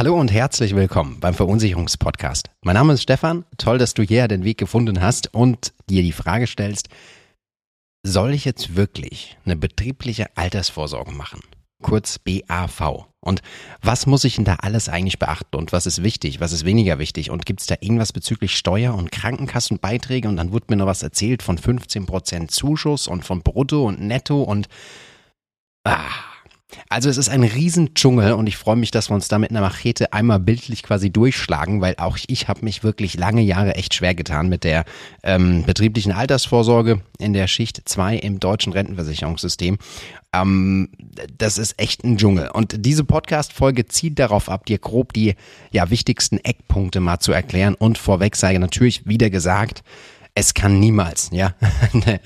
Hallo und herzlich willkommen beim Verunsicherungspodcast. Mein Name ist Stefan. Toll, dass du hierher den Weg gefunden hast und dir die Frage stellst, soll ich jetzt wirklich eine betriebliche Altersvorsorge machen? Kurz BAV. Und was muss ich denn da alles eigentlich beachten? Und was ist wichtig? Was ist weniger wichtig? Und gibt es da irgendwas bezüglich Steuer- und Krankenkassenbeiträge? Und dann wurde mir noch was erzählt von 15% Zuschuss und von Brutto und Netto und ah, also es ist ein Riesendschungel und ich freue mich, dass wir uns da mit einer Machete einmal bildlich quasi durchschlagen, weil auch ich habe mich wirklich lange Jahre echt schwer getan mit der ähm, betrieblichen Altersvorsorge in der Schicht 2 im deutschen Rentenversicherungssystem. Ähm, das ist echt ein Dschungel. Und diese Podcast-Folge zieht darauf ab, dir grob die ja, wichtigsten Eckpunkte mal zu erklären und vorweg sei natürlich wieder gesagt, es kann niemals, ja, eine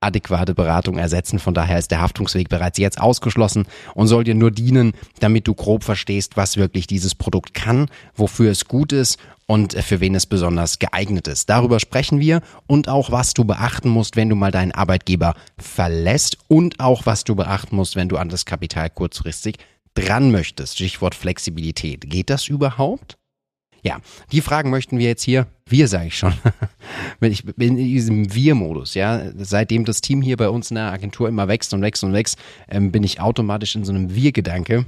adäquate Beratung ersetzen. Von daher ist der Haftungsweg bereits jetzt ausgeschlossen und soll dir nur dienen, damit du grob verstehst, was wirklich dieses Produkt kann, wofür es gut ist und für wen es besonders geeignet ist. Darüber sprechen wir und auch, was du beachten musst, wenn du mal deinen Arbeitgeber verlässt und auch, was du beachten musst, wenn du an das Kapital kurzfristig dran möchtest. Stichwort Flexibilität. Geht das überhaupt? Ja, die Fragen möchten wir jetzt hier, wir sage ich schon, ich bin in diesem Wir-Modus, ja, seitdem das Team hier bei uns in der Agentur immer wächst und wächst und wächst, ähm, bin ich automatisch in so einem Wir-Gedanke.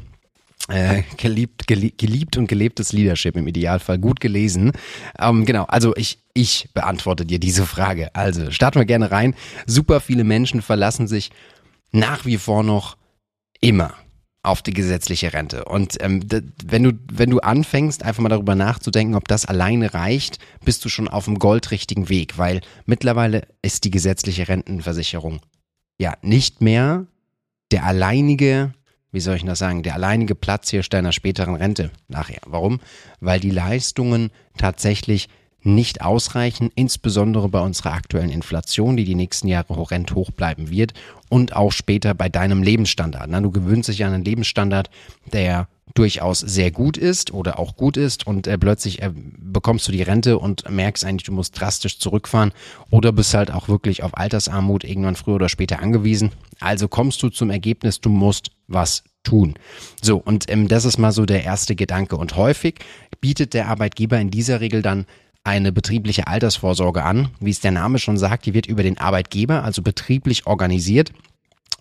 Äh, geliebt, geliebt und gelebtes Leadership im Idealfall, gut gelesen. Ähm, genau, also ich, ich beantworte dir diese Frage. Also starten wir gerne rein. Super viele Menschen verlassen sich nach wie vor noch immer auf die gesetzliche Rente. Und ähm, wenn du wenn du anfängst, einfach mal darüber nachzudenken, ob das alleine reicht, bist du schon auf dem goldrichtigen Weg, weil mittlerweile ist die gesetzliche Rentenversicherung ja nicht mehr der alleinige, wie soll ich das sagen, der alleinige Platz hier deiner späteren Rente nachher. Warum? Weil die Leistungen tatsächlich nicht ausreichen, insbesondere bei unserer aktuellen Inflation, die die nächsten Jahre horrend hoch bleiben wird und auch später bei deinem Lebensstandard. Du gewöhnst dich an einen Lebensstandard, der durchaus sehr gut ist oder auch gut ist und äh, plötzlich äh, bekommst du die Rente und merkst eigentlich, du musst drastisch zurückfahren oder bist halt auch wirklich auf Altersarmut irgendwann früher oder später angewiesen. Also kommst du zum Ergebnis, du musst was tun. So, und ähm, das ist mal so der erste Gedanke. Und häufig bietet der Arbeitgeber in dieser Regel dann eine betriebliche Altersvorsorge an. Wie es der Name schon sagt, die wird über den Arbeitgeber, also betrieblich organisiert.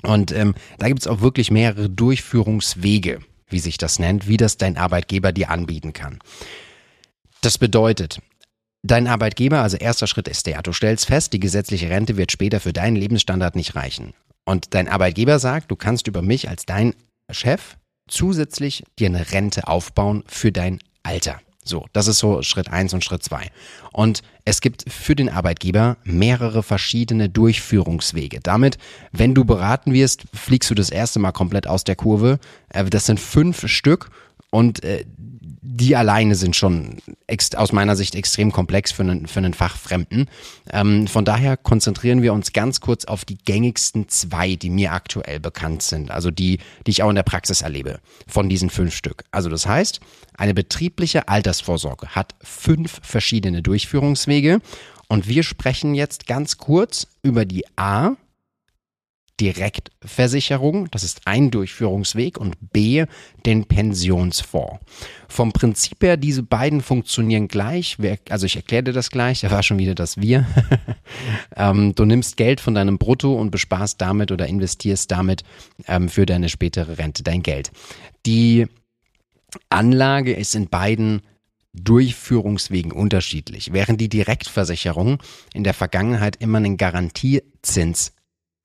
Und ähm, da gibt es auch wirklich mehrere Durchführungswege, wie sich das nennt, wie das dein Arbeitgeber dir anbieten kann. Das bedeutet, dein Arbeitgeber, also erster Schritt ist der, du stellst fest, die gesetzliche Rente wird später für deinen Lebensstandard nicht reichen. Und dein Arbeitgeber sagt, du kannst über mich als dein Chef zusätzlich dir eine Rente aufbauen für dein Alter. So, das ist so Schritt eins und Schritt zwei. Und es gibt für den Arbeitgeber mehrere verschiedene Durchführungswege. Damit, wenn du beraten wirst, fliegst du das erste Mal komplett aus der Kurve. Äh, das sind fünf Stück und äh, die alleine sind schon aus meiner Sicht extrem komplex für einen, für einen Fachfremden. Ähm, von daher konzentrieren wir uns ganz kurz auf die gängigsten zwei, die mir aktuell bekannt sind. Also die, die ich auch in der Praxis erlebe, von diesen fünf Stück. Also das heißt, eine betriebliche Altersvorsorge hat fünf verschiedene Durchführungswege. Und wir sprechen jetzt ganz kurz über die A, Direktversicherung, das ist ein Durchführungsweg, und B, den Pensionsfonds. Vom Prinzip her, diese beiden funktionieren gleich. Also ich erkläre dir das gleich, da war schon wieder das Wir. ähm, du nimmst Geld von deinem Brutto und besparst damit oder investierst damit ähm, für deine spätere Rente dein Geld. Die Anlage ist in beiden Durchführungswegen unterschiedlich. Während die Direktversicherung in der Vergangenheit immer einen Garantiezins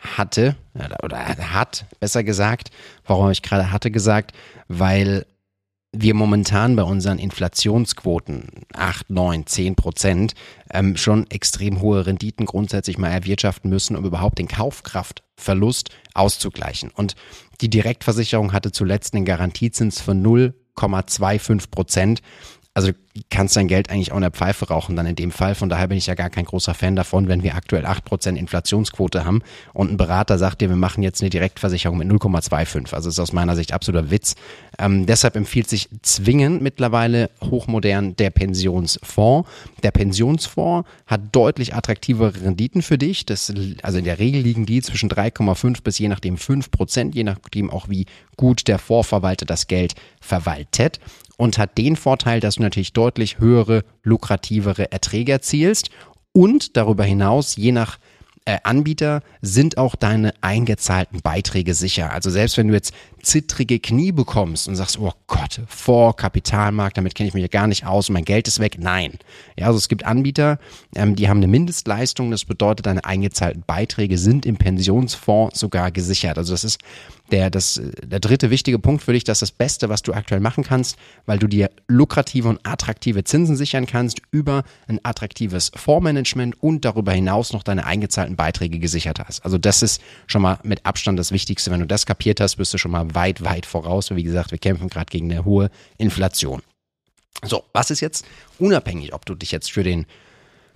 hatte oder hat, besser gesagt. Warum ich gerade hatte gesagt? Weil wir momentan bei unseren Inflationsquoten 8, 9, 10 Prozent ähm, schon extrem hohe Renditen grundsätzlich mal erwirtschaften müssen, um überhaupt den Kaufkraftverlust auszugleichen. Und die Direktversicherung hatte zuletzt einen Garantiezins von 0,25 Prozent. Also kannst dein Geld eigentlich auch in der Pfeife rauchen dann in dem Fall. Von daher bin ich ja gar kein großer Fan davon, wenn wir aktuell 8% Inflationsquote haben und ein Berater sagt dir, wir machen jetzt eine Direktversicherung mit 0,25. Also ist aus meiner Sicht absoluter Witz. Ähm, deshalb empfiehlt sich zwingend mittlerweile hochmodern der Pensionsfonds. Der Pensionsfonds hat deutlich attraktivere Renditen für dich. Das, also in der Regel liegen die zwischen 3,5 bis je nachdem 5 Prozent, je nachdem auch wie gut der Fondsverwalter das Geld verwaltet und hat den Vorteil, dass du natürlich deutlich höhere, lukrativere Erträge erzielst und darüber hinaus, je nach äh, Anbieter sind auch deine eingezahlten Beiträge sicher. Also selbst wenn du jetzt zittrige Knie bekommst und sagst, oh Gott, vor Kapitalmarkt, damit kenne ich mich ja gar nicht aus und mein Geld ist weg. Nein. Ja, also es gibt Anbieter, ähm, die haben eine Mindestleistung. Das bedeutet, deine eingezahlten Beiträge sind im Pensionsfonds sogar gesichert. Also das ist der, das, der dritte wichtige Punkt für dich, das ist das Beste, was du aktuell machen kannst, weil du dir lukrative und attraktive Zinsen sichern kannst über ein attraktives Fondsmanagement und darüber hinaus noch deine eingezahlten Beiträge gesichert hast. Also das ist schon mal mit Abstand das Wichtigste. Wenn du das kapiert hast, bist du schon mal weit, weit voraus. Wie gesagt, wir kämpfen gerade gegen eine hohe Inflation. So, was ist jetzt unabhängig, ob du dich jetzt für den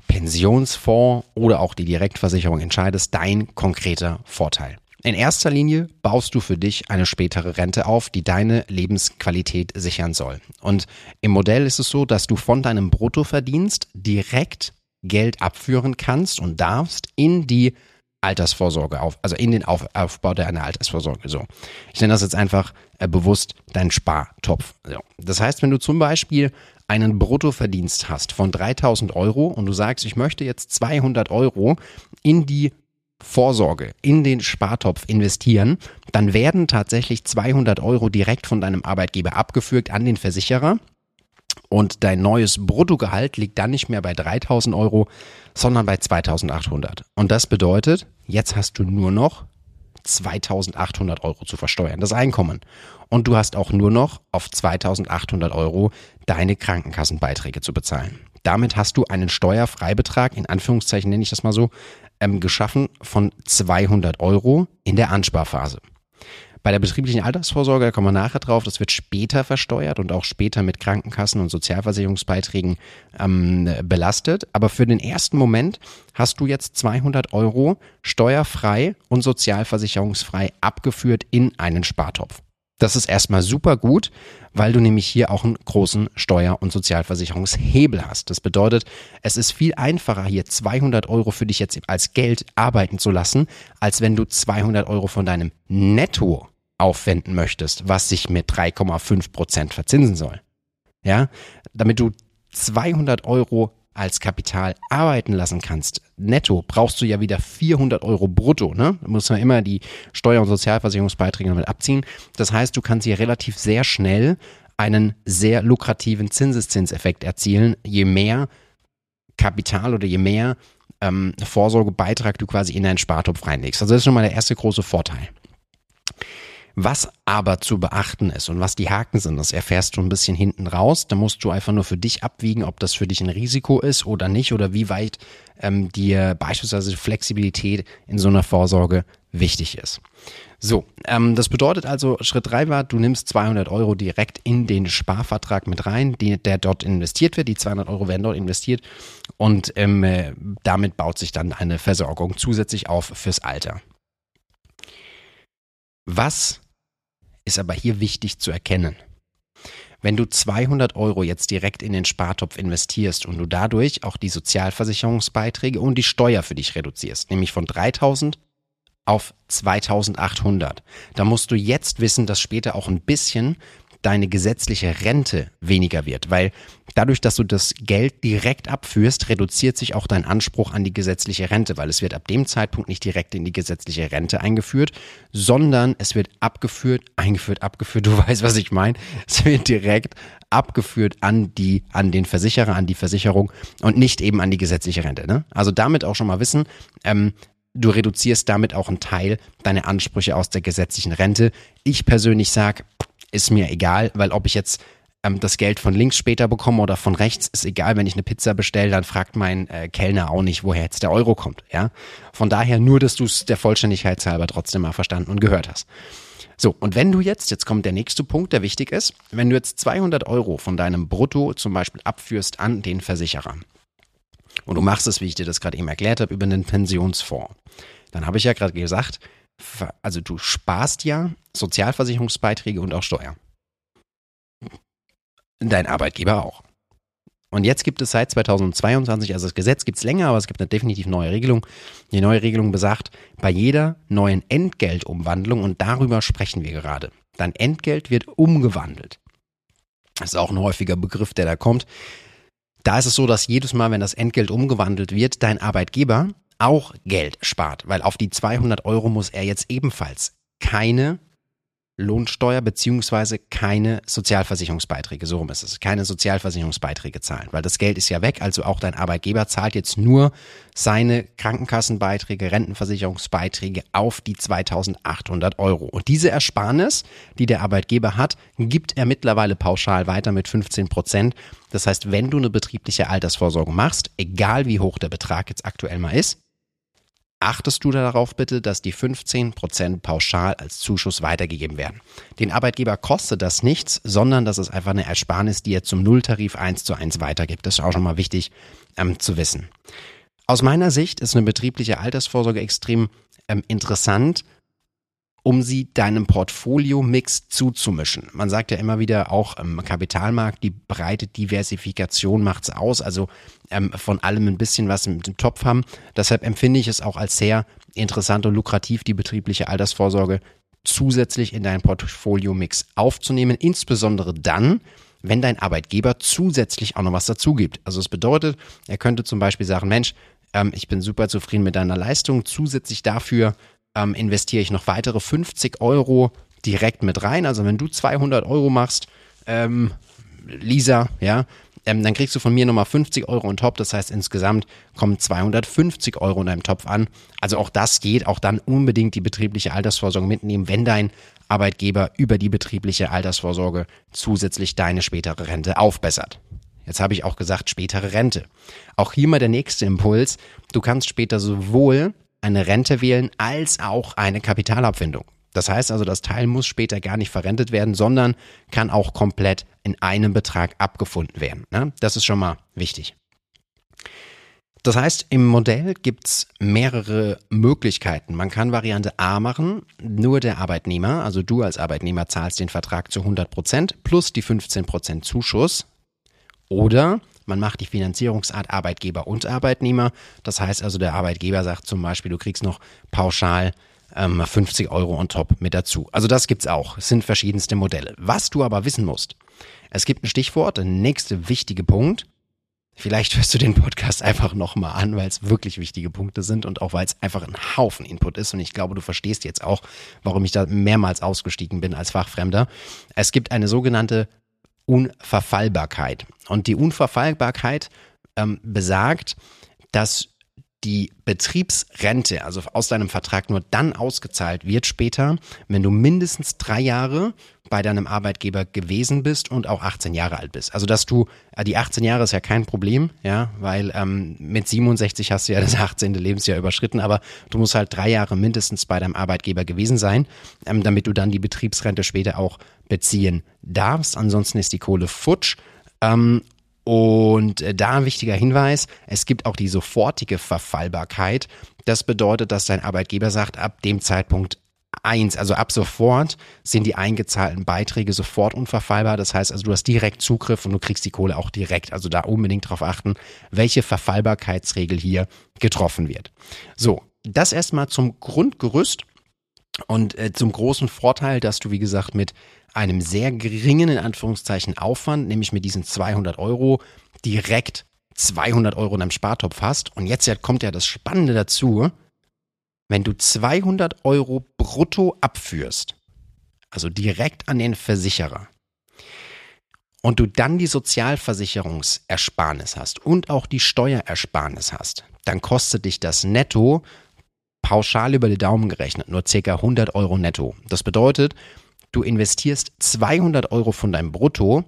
Pensionsfonds oder auch die Direktversicherung entscheidest, dein konkreter Vorteil? In erster Linie baust du für dich eine spätere Rente auf, die deine Lebensqualität sichern soll. Und im Modell ist es so, dass du von deinem Bruttoverdienst direkt Geld abführen kannst und darfst in die Altersvorsorge auf, also in den auf, Aufbau deiner Altersvorsorge. So, ich nenne das jetzt einfach äh, bewusst dein Spartopf. So. Das heißt, wenn du zum Beispiel einen Bruttoverdienst hast von 3000 Euro und du sagst, ich möchte jetzt 200 Euro in die Vorsorge, in den Spartopf investieren, dann werden tatsächlich 200 Euro direkt von deinem Arbeitgeber abgeführt an den Versicherer und dein neues Bruttogehalt liegt dann nicht mehr bei 3000 Euro, sondern bei 2800. Und das bedeutet, jetzt hast du nur noch 2800 Euro zu versteuern, das Einkommen. Und du hast auch nur noch auf 2800 Euro deine Krankenkassenbeiträge zu bezahlen. Damit hast du einen Steuerfreibetrag, in Anführungszeichen nenne ich das mal so, ähm, geschaffen von 200 Euro in der Ansparphase. Bei der betrieblichen Altersvorsorge, da kommen wir nachher drauf, das wird später versteuert und auch später mit Krankenkassen und Sozialversicherungsbeiträgen ähm, belastet. Aber für den ersten Moment hast du jetzt 200 Euro steuerfrei und sozialversicherungsfrei abgeführt in einen Spartopf. Das ist erstmal super gut, weil du nämlich hier auch einen großen Steuer- und Sozialversicherungshebel hast. Das bedeutet, es ist viel einfacher, hier 200 Euro für dich jetzt als Geld arbeiten zu lassen, als wenn du 200 Euro von deinem Netto aufwenden möchtest, was sich mit 3,5 Prozent verzinsen soll. Ja, damit du 200 Euro als Kapital arbeiten lassen kannst, netto, brauchst du ja wieder 400 Euro brutto. Ne? Da muss man immer die Steuer- und Sozialversicherungsbeiträge damit abziehen. Das heißt, du kannst hier relativ sehr schnell einen sehr lukrativen Zinseszinseffekt erzielen, je mehr Kapital oder je mehr ähm, Vorsorgebeitrag du quasi in deinen Spartopf reinlegst. Also das ist schon mal der erste große Vorteil. Was aber zu beachten ist und was die Haken sind, das erfährst du ein bisschen hinten raus. Da musst du einfach nur für dich abwiegen, ob das für dich ein Risiko ist oder nicht oder wie weit ähm, dir beispielsweise Flexibilität in so einer Vorsorge wichtig ist. So, ähm, das bedeutet also, Schritt drei war, du nimmst 200 Euro direkt in den Sparvertrag mit rein, die, der dort investiert wird. Die 200 Euro werden dort investiert und ähm, äh, damit baut sich dann eine Versorgung zusätzlich auf fürs Alter. Was ist aber hier wichtig zu erkennen. Wenn du 200 Euro jetzt direkt in den Spartopf investierst und du dadurch auch die Sozialversicherungsbeiträge und die Steuer für dich reduzierst, nämlich von 3000 auf 2800, dann musst du jetzt wissen, dass später auch ein bisschen deine gesetzliche Rente weniger wird, weil dadurch, dass du das Geld direkt abführst, reduziert sich auch dein Anspruch an die gesetzliche Rente, weil es wird ab dem Zeitpunkt nicht direkt in die gesetzliche Rente eingeführt, sondern es wird abgeführt, eingeführt, abgeführt, du weißt, was ich meine. Es wird direkt abgeführt an die, an den Versicherer, an die Versicherung und nicht eben an die gesetzliche Rente. Ne? Also damit auch schon mal wissen, ähm, du reduzierst damit auch einen Teil deiner Ansprüche aus der gesetzlichen Rente. Ich persönlich sage, ist mir egal, weil ob ich jetzt ähm, das Geld von links später bekomme oder von rechts, ist egal. Wenn ich eine Pizza bestelle, dann fragt mein äh, Kellner auch nicht, woher jetzt der Euro kommt. Ja, von daher nur, dass du es der Vollständigkeit halber trotzdem mal verstanden und gehört hast. So, und wenn du jetzt, jetzt kommt der nächste Punkt, der wichtig ist, wenn du jetzt 200 Euro von deinem Brutto zum Beispiel abführst an den Versicherer und du machst es, wie ich dir das gerade eben erklärt habe, über einen Pensionsfonds, dann habe ich ja gerade gesagt, also du sparst ja Sozialversicherungsbeiträge und auch Steuer. Dein Arbeitgeber auch. Und jetzt gibt es seit 2022, also das Gesetz gibt es länger, aber es gibt eine definitiv neue Regelung. Die neue Regelung besagt, bei jeder neuen Entgeltumwandlung, und darüber sprechen wir gerade, dein Entgelt wird umgewandelt. Das ist auch ein häufiger Begriff, der da kommt. Da ist es so, dass jedes Mal, wenn das Entgelt umgewandelt wird, dein Arbeitgeber auch Geld spart, weil auf die 200 Euro muss er jetzt ebenfalls keine Lohnsteuer beziehungsweise keine Sozialversicherungsbeiträge, so rum ist es, keine Sozialversicherungsbeiträge zahlen, weil das Geld ist ja weg, also auch dein Arbeitgeber zahlt jetzt nur seine Krankenkassenbeiträge, Rentenversicherungsbeiträge auf die 2800 Euro. Und diese Ersparnis, die der Arbeitgeber hat, gibt er mittlerweile pauschal weiter mit 15 Prozent. Das heißt, wenn du eine betriebliche Altersvorsorge machst, egal wie hoch der Betrag jetzt aktuell mal ist, achtest du darauf bitte, dass die 15% pauschal als Zuschuss weitergegeben werden. Den Arbeitgeber kostet das nichts, sondern das ist einfach eine Ersparnis, die er zum Nulltarif 1 zu 1 weitergibt. Das ist auch schon mal wichtig ähm, zu wissen. Aus meiner Sicht ist eine betriebliche Altersvorsorge extrem ähm, interessant, um sie deinem Portfolio-Mix zuzumischen. Man sagt ja immer wieder auch im Kapitalmarkt, die breite Diversifikation macht's aus, also ähm, von allem ein bisschen was im Topf haben. Deshalb empfinde ich es auch als sehr interessant und lukrativ, die betriebliche Altersvorsorge zusätzlich in deinen Portfolio-Mix aufzunehmen, insbesondere dann, wenn dein Arbeitgeber zusätzlich auch noch was dazu gibt. Also es bedeutet, er könnte zum Beispiel sagen, Mensch, ähm, ich bin super zufrieden mit deiner Leistung, zusätzlich dafür ähm, investiere ich noch weitere 50 Euro direkt mit rein. Also wenn du 200 Euro machst, ähm, Lisa, ja, ähm, dann kriegst du von mir nochmal 50 Euro on top. Das heißt, insgesamt kommen 250 Euro in deinem Topf an. Also auch das geht, auch dann unbedingt die betriebliche Altersvorsorge mitnehmen, wenn dein Arbeitgeber über die betriebliche Altersvorsorge zusätzlich deine spätere Rente aufbessert. Jetzt habe ich auch gesagt, spätere Rente. Auch hier mal der nächste Impuls. Du kannst später sowohl eine Rente wählen als auch eine Kapitalabfindung. Das heißt also, das Teil muss später gar nicht verrentet werden, sondern kann auch komplett in einem Betrag abgefunden werden. Ne? Das ist schon mal wichtig. Das heißt, im Modell gibt es mehrere Möglichkeiten. Man kann Variante A machen, nur der Arbeitnehmer, also du als Arbeitnehmer zahlst den Vertrag zu 100 Prozent plus die 15 Prozent Zuschuss. Oder man macht die Finanzierungsart Arbeitgeber und Arbeitnehmer. Das heißt also, der Arbeitgeber sagt zum Beispiel, du kriegst noch pauschal ähm, 50 Euro on top mit dazu. Also das gibt's auch. Es sind verschiedenste Modelle. Was du aber wissen musst, es gibt ein Stichwort, der nächste wichtige Punkt. Vielleicht hörst du den Podcast einfach nochmal an, weil es wirklich wichtige Punkte sind und auch weil es einfach ein Haufen Input ist. Und ich glaube, du verstehst jetzt auch, warum ich da mehrmals ausgestiegen bin als Fachfremder. Es gibt eine sogenannte Unverfallbarkeit. Und die Unverfallbarkeit ähm, besagt, dass die Betriebsrente, also aus deinem Vertrag nur dann ausgezahlt wird später, wenn du mindestens drei Jahre bei deinem Arbeitgeber gewesen bist und auch 18 Jahre alt bist. Also dass du, äh, die 18 Jahre ist ja kein Problem, ja, weil ähm, mit 67 hast du ja das 18. Lebensjahr überschritten, aber du musst halt drei Jahre mindestens bei deinem Arbeitgeber gewesen sein, ähm, damit du dann die Betriebsrente später auch beziehen darfst. Ansonsten ist die Kohle futsch. Ähm, und äh, da ein wichtiger Hinweis, es gibt auch die sofortige Verfallbarkeit. Das bedeutet, dass dein Arbeitgeber sagt, ab dem Zeitpunkt eins, also ab sofort sind die eingezahlten Beiträge sofort unverfallbar. Das heißt also, du hast direkt Zugriff und du kriegst die Kohle auch direkt. Also da unbedingt darauf achten, welche Verfallbarkeitsregel hier getroffen wird. So, das erstmal zum Grundgerüst und äh, zum großen Vorteil, dass du, wie gesagt, mit einem sehr geringen, in Anführungszeichen, Aufwand, nämlich mit diesen 200 Euro, direkt 200 Euro in einem Spartopf hast. Und jetzt kommt ja das Spannende dazu, wenn du 200 Euro brutto abführst, also direkt an den Versicherer, und du dann die Sozialversicherungsersparnis hast und auch die Steuerersparnis hast, dann kostet dich das netto pauschal über die Daumen gerechnet nur ca. 100 Euro netto. Das bedeutet, du investierst 200 Euro von deinem Brutto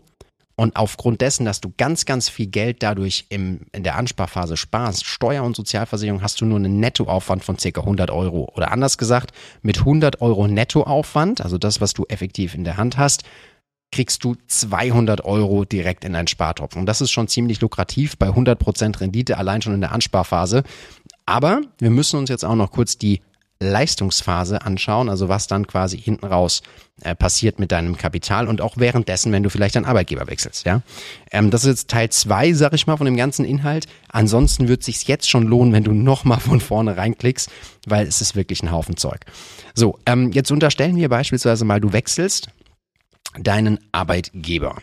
Und aufgrund dessen, dass du ganz, ganz viel Geld dadurch im, in der Ansparphase sparst, Steuer- und Sozialversicherung, hast du nur einen Nettoaufwand von circa 100 Euro. Oder anders gesagt, mit 100 Euro Nettoaufwand, also das, was du effektiv in der Hand hast, kriegst du 200 Euro direkt in deinen Spartopf. Und das ist schon ziemlich lukrativ bei 100% Rendite allein schon in der Ansparphase. Aber wir müssen uns jetzt auch noch kurz die Leistungsphase anschauen, also was dann quasi hinten raus äh, passiert mit deinem Kapital und auch währenddessen, wenn du vielleicht deinen Arbeitgeber wechselst, ja. Ähm, das ist jetzt Teil zwei, sag ich mal, von dem ganzen Inhalt. Ansonsten wird sich jetzt schon lohnen, wenn du nochmal von vorne reinklickst, weil es ist wirklich ein Haufen Zeug. So, ähm, jetzt unterstellen wir beispielsweise mal, du wechselst deinen Arbeitgeber.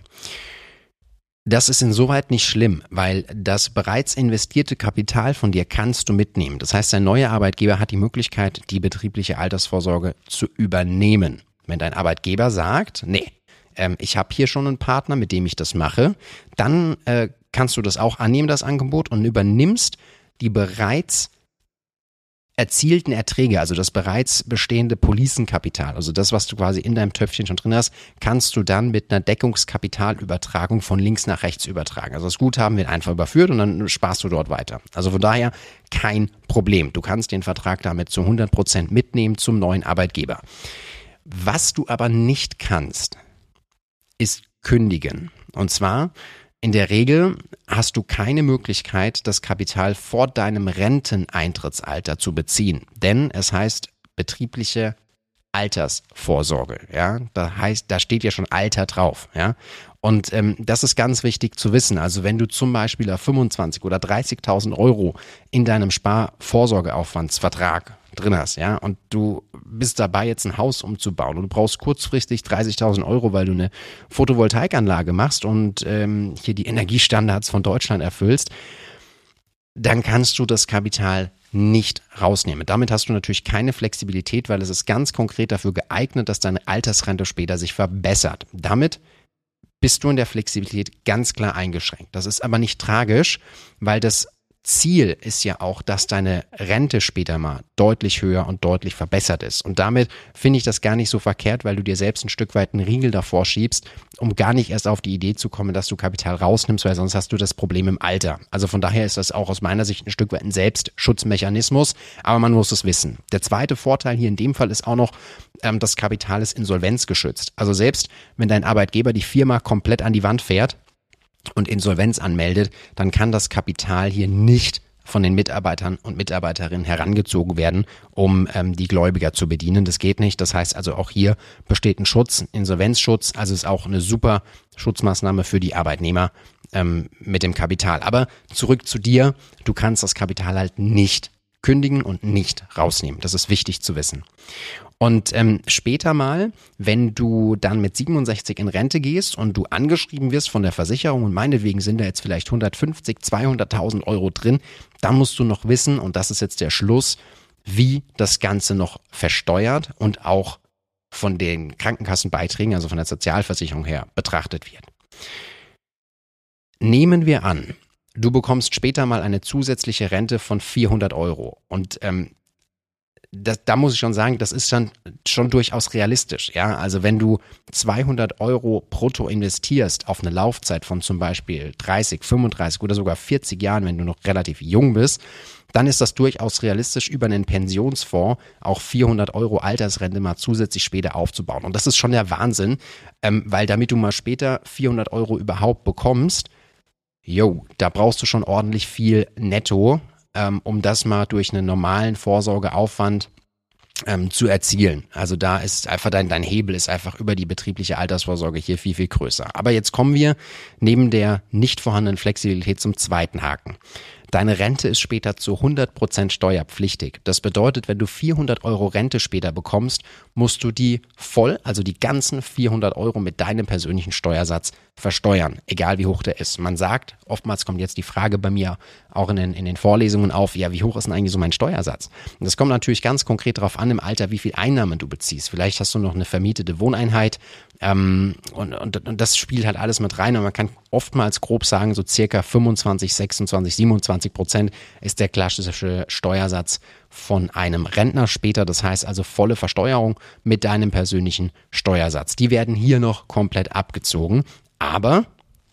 Das ist insoweit nicht schlimm, weil das bereits investierte Kapital von dir kannst du mitnehmen. Das heißt, dein neuer Arbeitgeber hat die Möglichkeit, die betriebliche Altersvorsorge zu übernehmen. Wenn dein Arbeitgeber sagt, nee, ähm, ich habe hier schon einen Partner, mit dem ich das mache, dann äh, kannst du das auch annehmen, das Angebot, und übernimmst die bereits erzielten Erträge, also das bereits bestehende Policenkapital, also das, was du quasi in deinem Töpfchen schon drin hast, kannst du dann mit einer Deckungskapitalübertragung von links nach rechts übertragen. Also das Guthaben wird einfach überführt und dann sparst du dort weiter. Also von daher kein Problem. Du kannst den Vertrag damit zu 100 Prozent mitnehmen zum neuen Arbeitgeber. Was du aber nicht kannst, ist kündigen. Und zwar in der Regel hast du keine Möglichkeit, das Kapital vor deinem Renteneintrittsalter zu beziehen, denn es heißt betriebliche Altersvorsorge. Ja, da heißt, da steht ja schon Alter drauf. Ja, und ähm, das ist ganz wichtig zu wissen. Also wenn du zum Beispiel 25 oder 30.000 Euro in deinem Sparvorsorgeaufwandsvertrag drin hast, ja, und du bist dabei, jetzt ein Haus umzubauen und du brauchst kurzfristig 30.000 Euro, weil du eine Photovoltaikanlage machst und ähm, hier die Energiestandards von Deutschland erfüllst, dann kannst du das Kapital nicht rausnehmen. Damit hast du natürlich keine Flexibilität, weil es ist ganz konkret dafür geeignet, dass deine Altersrente später sich verbessert. Damit bist du in der Flexibilität ganz klar eingeschränkt. Das ist aber nicht tragisch, weil das Ziel ist ja auch, dass deine Rente später mal deutlich höher und deutlich verbessert ist. Und damit finde ich das gar nicht so verkehrt, weil du dir selbst ein Stück weit einen Riegel davor schiebst, um gar nicht erst auf die Idee zu kommen, dass du Kapital rausnimmst, weil sonst hast du das Problem im Alter. Also von daher ist das auch aus meiner Sicht ein Stück weit ein Selbstschutzmechanismus, aber man muss es wissen. Der zweite Vorteil hier in dem Fall ist auch noch, ähm, das Kapital ist insolvenzgeschützt. Also selbst wenn dein Arbeitgeber die Firma komplett an die Wand fährt, und Insolvenz anmeldet, dann kann das Kapital hier nicht von den Mitarbeitern und Mitarbeiterinnen herangezogen werden, um ähm, die Gläubiger zu bedienen. Das geht nicht. Das heißt also auch hier besteht ein Schutz, Insolvenzschutz. Also ist auch eine super Schutzmaßnahme für die Arbeitnehmer ähm, mit dem Kapital. Aber zurück zu dir. Du kannst das Kapital halt nicht kündigen und nicht rausnehmen. Das ist wichtig zu wissen. Und ähm, später mal, wenn du dann mit 67 in Rente gehst und du angeschrieben wirst von der Versicherung und meinetwegen sind da jetzt vielleicht 150, 200.000 Euro drin, dann musst du noch wissen, und das ist jetzt der Schluss, wie das Ganze noch versteuert und auch von den Krankenkassenbeiträgen, also von der Sozialversicherung her, betrachtet wird. Nehmen wir an, du bekommst später mal eine zusätzliche Rente von 400 Euro und ähm, das, da muss ich schon sagen, das ist dann schon durchaus realistisch. Ja, also wenn du 200 Euro brutto investierst auf eine Laufzeit von zum Beispiel 30, 35 oder sogar 40 Jahren, wenn du noch relativ jung bist, dann ist das durchaus realistisch, über einen Pensionsfonds auch 400 Euro Altersrente mal zusätzlich später aufzubauen. Und das ist schon der Wahnsinn, ähm, weil damit du mal später 400 Euro überhaupt bekommst, jo, da brauchst du schon ordentlich viel netto ähm, um das mal durch einen normalen Vorsorgeaufwand ähm, zu erzielen. Also da ist einfach dein, dein Hebel ist einfach über die betriebliche Altersvorsorge hier viel, viel größer. Aber jetzt kommen wir neben der nicht vorhandenen Flexibilität zum zweiten Haken. Deine Rente ist später zu 100% steuerpflichtig. Das bedeutet, wenn du 400 Euro Rente später bekommst, musst du die voll, also die ganzen 400 Euro mit deinem persönlichen Steuersatz versteuern, egal wie hoch der ist. Man sagt, oftmals kommt jetzt die Frage bei mir auch in den, in den Vorlesungen auf, ja, wie hoch ist denn eigentlich so mein Steuersatz? Und das kommt natürlich ganz konkret darauf an, im Alter, wie viel Einnahmen du beziehst. Vielleicht hast du noch eine vermietete Wohneinheit ähm, und, und, und das spielt halt alles mit rein und man kann oftmals grob sagen, so circa 25, 26, 27 Prozent ist der klassische Steuersatz von einem Rentner später. Das heißt also volle Versteuerung mit deinem persönlichen Steuersatz. Die werden hier noch komplett abgezogen. Aber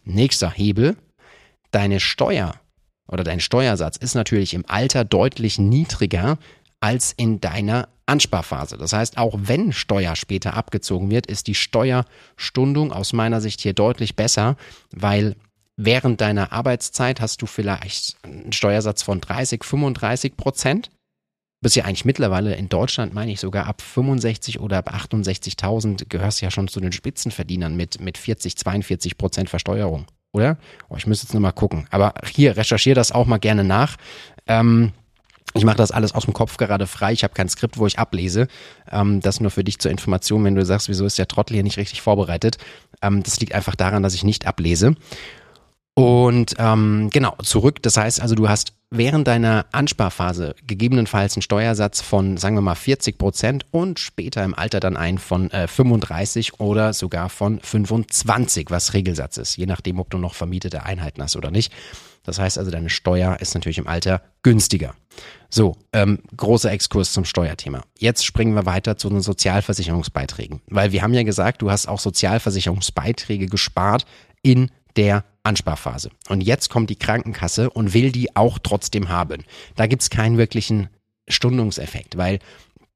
nächster Hebel, deine Steuer oder dein Steuersatz ist natürlich im Alter deutlich niedriger als in deiner Ansparphase. Das heißt, auch wenn Steuer später abgezogen wird, ist die Steuerstundung aus meiner Sicht hier deutlich besser, weil während deiner Arbeitszeit hast du vielleicht einen Steuersatz von 30, 35 Prozent. Bist ja eigentlich mittlerweile in Deutschland, meine ich sogar ab 65 oder ab 68.000 gehörst ja schon zu den Spitzenverdienern mit, mit 40, 42 Prozent Versteuerung, oder? Oh, ich müsste jetzt nochmal gucken. Aber hier, recherchiere das auch mal gerne nach. Ähm, ich mache das alles aus dem Kopf gerade frei. Ich habe kein Skript, wo ich ablese. Ähm, das nur für dich zur Information, wenn du sagst, wieso ist der Trottel hier nicht richtig vorbereitet. Ähm, das liegt einfach daran, dass ich nicht ablese. Und ähm, genau, zurück. Das heißt also, du hast während deiner Ansparphase gegebenenfalls einen Steuersatz von, sagen wir mal, 40 Prozent und später im Alter dann einen von äh, 35 oder sogar von 25, was Regelsatz ist, je nachdem, ob du noch vermietete Einheiten hast oder nicht. Das heißt also, deine Steuer ist natürlich im Alter günstiger. So, ähm, großer Exkurs zum Steuerthema. Jetzt springen wir weiter zu den Sozialversicherungsbeiträgen, weil wir haben ja gesagt, du hast auch Sozialversicherungsbeiträge gespart in der Ansparphase. Und jetzt kommt die Krankenkasse und will die auch trotzdem haben. Da gibt's keinen wirklichen Stundungseffekt, weil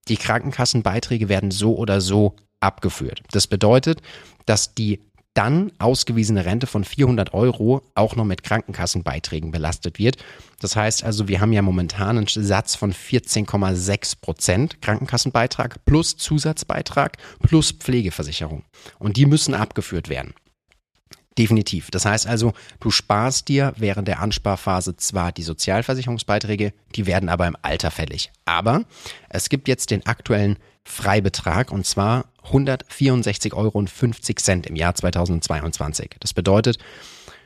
die Krankenkassenbeiträge werden so oder so abgeführt. Das bedeutet, dass die dann ausgewiesene Rente von 400 Euro auch noch mit Krankenkassenbeiträgen belastet wird. Das heißt also, wir haben ja momentan einen Satz von 14,6 Prozent Krankenkassenbeitrag plus Zusatzbeitrag plus Pflegeversicherung. Und die müssen abgeführt werden. Definitiv. Das heißt also, du sparst dir während der Ansparphase zwar die Sozialversicherungsbeiträge, die werden aber im Alter fällig. Aber es gibt jetzt den aktuellen Freibetrag und zwar 164,50 Euro im Jahr 2022. Das bedeutet,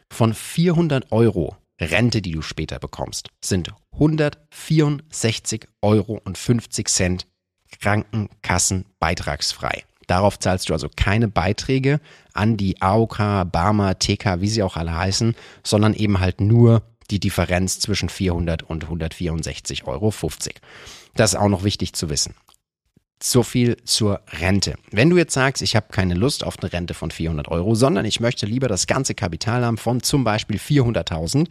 von 400 Euro Rente, die du später bekommst, sind 164,50 Euro Krankenkassenbeitragsfrei. Darauf zahlst du also keine Beiträge an die AOK, Barmer, TK, wie sie auch alle heißen, sondern eben halt nur die Differenz zwischen 400 und 164,50 Euro. Das ist auch noch wichtig zu wissen. So viel zur Rente. Wenn du jetzt sagst, ich habe keine Lust auf eine Rente von 400 Euro, sondern ich möchte lieber das ganze Kapital haben von zum Beispiel 400.000,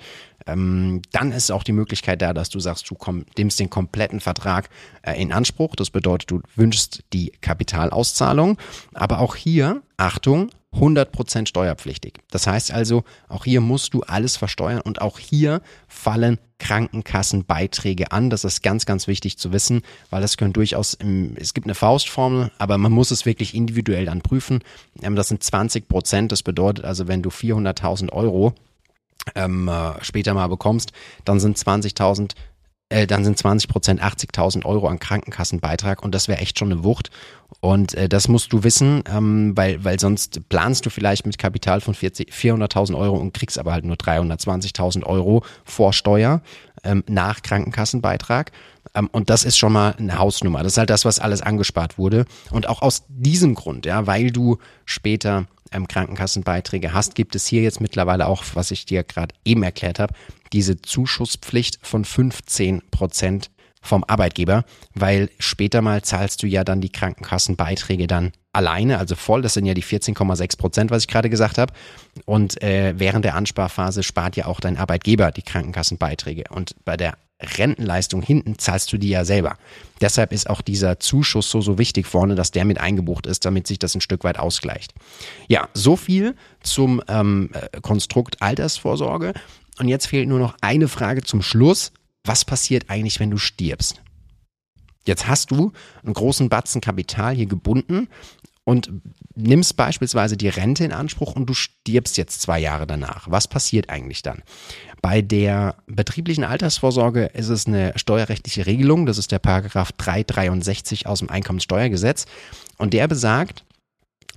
ähm, dann ist auch die Möglichkeit da, dass du sagst, du komm, nimmst den kompletten Vertrag äh, in Anspruch. Das bedeutet, du wünschst die Kapitalauszahlung. Aber auch hier, Achtung, 100% steuerpflichtig. Das heißt also, auch hier musst du alles versteuern und auch hier fallen Krankenkassenbeiträge an. Das ist ganz, ganz wichtig zu wissen, weil es können durchaus, im, es gibt eine Faustformel, aber man muss es wirklich individuell dann prüfen. Ähm, das sind 20 Prozent. Das bedeutet also, wenn du 400.000 Euro ähm, äh, später mal bekommst, dann sind 20.000 äh, dann sind 20 Prozent 80.000 Euro an Krankenkassenbeitrag und das wäre echt schon eine Wucht. Und äh, das musst du wissen, ähm, weil, weil sonst planst du vielleicht mit Kapital von 400.000 Euro und kriegst aber halt nur 320.000 Euro vor Steuer ähm, nach Krankenkassenbeitrag. Ähm, und das ist schon mal eine Hausnummer. Das ist halt das, was alles angespart wurde. Und auch aus diesem Grund, ja, weil du später ähm, Krankenkassenbeiträge hast, gibt es hier jetzt mittlerweile auch, was ich dir gerade eben erklärt habe, diese Zuschusspflicht von 15 Prozent vom Arbeitgeber, weil später mal zahlst du ja dann die Krankenkassenbeiträge dann alleine, also voll. Das sind ja die 14,6 Prozent, was ich gerade gesagt habe. Und äh, während der Ansparphase spart ja auch dein Arbeitgeber die Krankenkassenbeiträge. Und bei der Rentenleistung hinten zahlst du die ja selber. Deshalb ist auch dieser Zuschuss so, so wichtig vorne, dass der mit eingebucht ist, damit sich das ein Stück weit ausgleicht. Ja, so viel zum ähm, äh, Konstrukt Altersvorsorge. Und jetzt fehlt nur noch eine Frage zum Schluss. Was passiert eigentlich, wenn du stirbst? Jetzt hast du einen großen Batzen Kapital hier gebunden und nimmst beispielsweise die Rente in Anspruch und du stirbst jetzt zwei Jahre danach. Was passiert eigentlich dann? Bei der betrieblichen Altersvorsorge ist es eine steuerrechtliche Regelung. Das ist der Paragraph 363 aus dem Einkommenssteuergesetz. Und der besagt,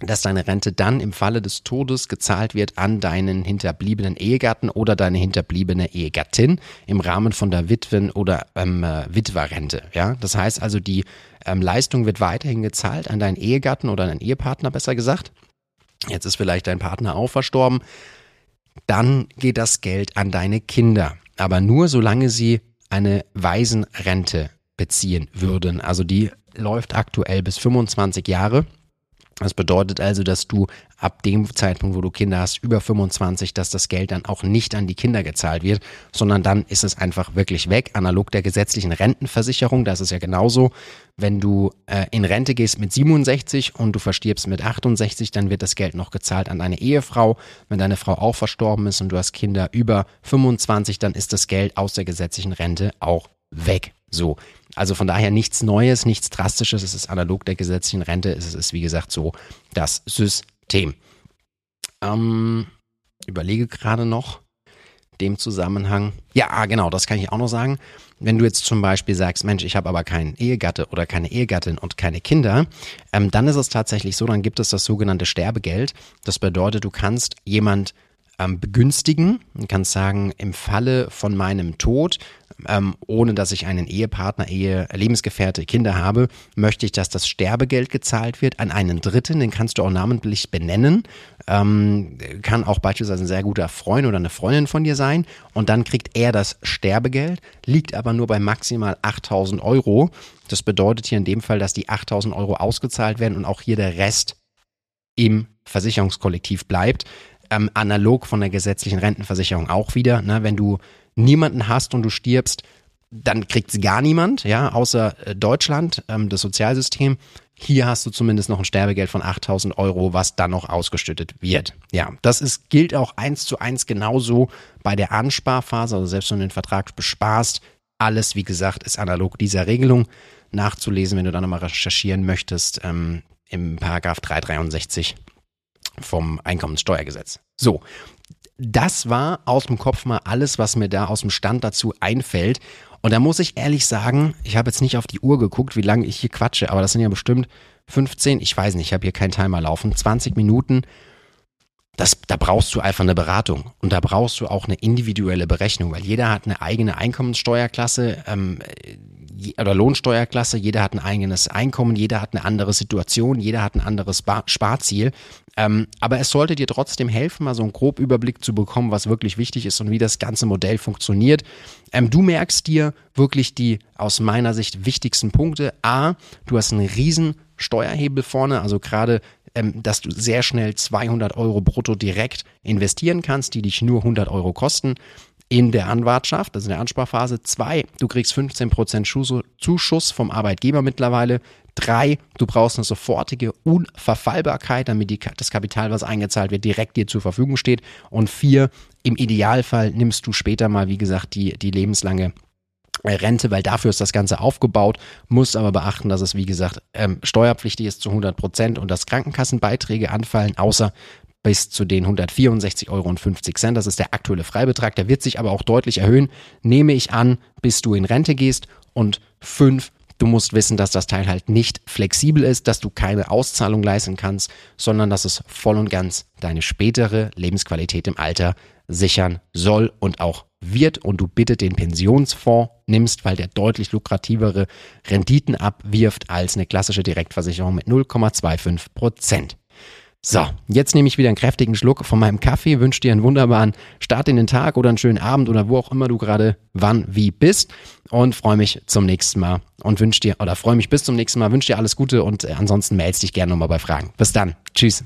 dass deine Rente dann im Falle des Todes gezahlt wird an deinen hinterbliebenen Ehegatten oder deine hinterbliebene Ehegattin im Rahmen von der Witwen- oder ähm, äh, Witwerrente. Ja, das heißt also, die ähm, Leistung wird weiterhin gezahlt an deinen Ehegatten oder deinen Ehepartner, besser gesagt. Jetzt ist vielleicht dein Partner auch verstorben. Dann geht das Geld an deine Kinder, aber nur solange sie eine Waisenrente beziehen würden. Also die läuft aktuell bis 25 Jahre. Das bedeutet also, dass du ab dem Zeitpunkt, wo du Kinder hast, über 25, dass das Geld dann auch nicht an die Kinder gezahlt wird, sondern dann ist es einfach wirklich weg. Analog der gesetzlichen Rentenversicherung, das ist ja genauso. Wenn du äh, in Rente gehst mit 67 und du verstirbst mit 68, dann wird das Geld noch gezahlt an deine Ehefrau. Wenn deine Frau auch verstorben ist und du hast Kinder über 25, dann ist das Geld aus der gesetzlichen Rente auch weg. So. Also von daher nichts Neues, nichts Drastisches. Es ist analog der gesetzlichen Rente. Es ist, wie gesagt, so das System. Ähm, überlege gerade noch dem Zusammenhang. Ja, ah, genau, das kann ich auch noch sagen. Wenn du jetzt zum Beispiel sagst, Mensch, ich habe aber keinen Ehegatte oder keine Ehegattin und keine Kinder, ähm, dann ist es tatsächlich so, dann gibt es das sogenannte Sterbegeld. Das bedeutet, du kannst jemand ähm, begünstigen und kannst sagen, im Falle von meinem Tod ähm, ohne dass ich einen Ehepartner, Ehe, Lebensgefährte, Kinder habe, möchte ich, dass das Sterbegeld gezahlt wird an einen Dritten, den kannst du auch namentlich benennen, ähm, kann auch beispielsweise ein sehr guter Freund oder eine Freundin von dir sein und dann kriegt er das Sterbegeld, liegt aber nur bei maximal 8000 Euro. Das bedeutet hier in dem Fall, dass die 8000 Euro ausgezahlt werden und auch hier der Rest im Versicherungskollektiv bleibt. Ähm, analog von der gesetzlichen Rentenversicherung auch wieder. Ne? Wenn du niemanden hast und du stirbst, dann kriegt es gar niemand, ja, außer äh, Deutschland, ähm, das Sozialsystem. Hier hast du zumindest noch ein Sterbegeld von 8000 Euro, was dann noch ausgeschüttet wird. Ja, das ist, gilt auch eins zu eins genauso bei der Ansparphase, also selbst wenn du den Vertrag besparst, alles, wie gesagt, ist analog dieser Regelung nachzulesen, wenn du dann nochmal recherchieren möchtest, ähm, im Paragraph 363 vom Einkommenssteuergesetz. So, das war aus dem Kopf mal alles, was mir da aus dem Stand dazu einfällt. Und da muss ich ehrlich sagen, ich habe jetzt nicht auf die Uhr geguckt, wie lange ich hier quatsche, aber das sind ja bestimmt 15, ich weiß nicht, ich habe hier keinen Timer laufen, 20 Minuten. Das, da brauchst du einfach eine Beratung und da brauchst du auch eine individuelle Berechnung, weil jeder hat eine eigene Einkommenssteuerklasse. Ähm, oder Lohnsteuerklasse, jeder hat ein eigenes Einkommen, jeder hat eine andere Situation, jeder hat ein anderes Sparziel. Ähm, aber es sollte dir trotzdem helfen, mal so einen groben Überblick zu bekommen, was wirklich wichtig ist und wie das ganze Modell funktioniert. Ähm, du merkst dir wirklich die aus meiner Sicht wichtigsten Punkte. A, du hast einen riesen Steuerhebel vorne, also gerade ähm, dass du sehr schnell 200 Euro brutto direkt investieren kannst, die dich nur 100 Euro kosten in der Anwartschaft, also in der Ansparphase. Zwei, du kriegst 15% Zuschuss vom Arbeitgeber mittlerweile. Drei, du brauchst eine sofortige Unverfallbarkeit, damit die, das Kapital, was eingezahlt wird, direkt dir zur Verfügung steht. Und vier, im Idealfall nimmst du später mal, wie gesagt, die, die lebenslange äh, Rente, weil dafür ist das Ganze aufgebaut, muss aber beachten, dass es, wie gesagt, ähm, steuerpflichtig ist zu 100 Prozent und dass Krankenkassenbeiträge anfallen, außer bis zu den 164,50 Euro. Das ist der aktuelle Freibetrag. Der wird sich aber auch deutlich erhöhen, nehme ich an, bis du in Rente gehst. Und fünf, du musst wissen, dass das Teil halt nicht flexibel ist, dass du keine Auszahlung leisten kannst, sondern dass es voll und ganz deine spätere Lebensqualität im Alter sichern soll und auch wird und du bitte den Pensionsfonds nimmst, weil der deutlich lukrativere Renditen abwirft als eine klassische Direktversicherung mit 0,25 Prozent. So, jetzt nehme ich wieder einen kräftigen Schluck von meinem Kaffee, wünsche dir einen wunderbaren Start in den Tag oder einen schönen Abend oder wo auch immer du gerade wann wie bist und freue mich zum nächsten Mal und wünsche dir oder freue mich bis zum nächsten Mal, wünsche dir alles Gute und äh, ansonsten meldest dich gerne nochmal bei Fragen. Bis dann. Tschüss.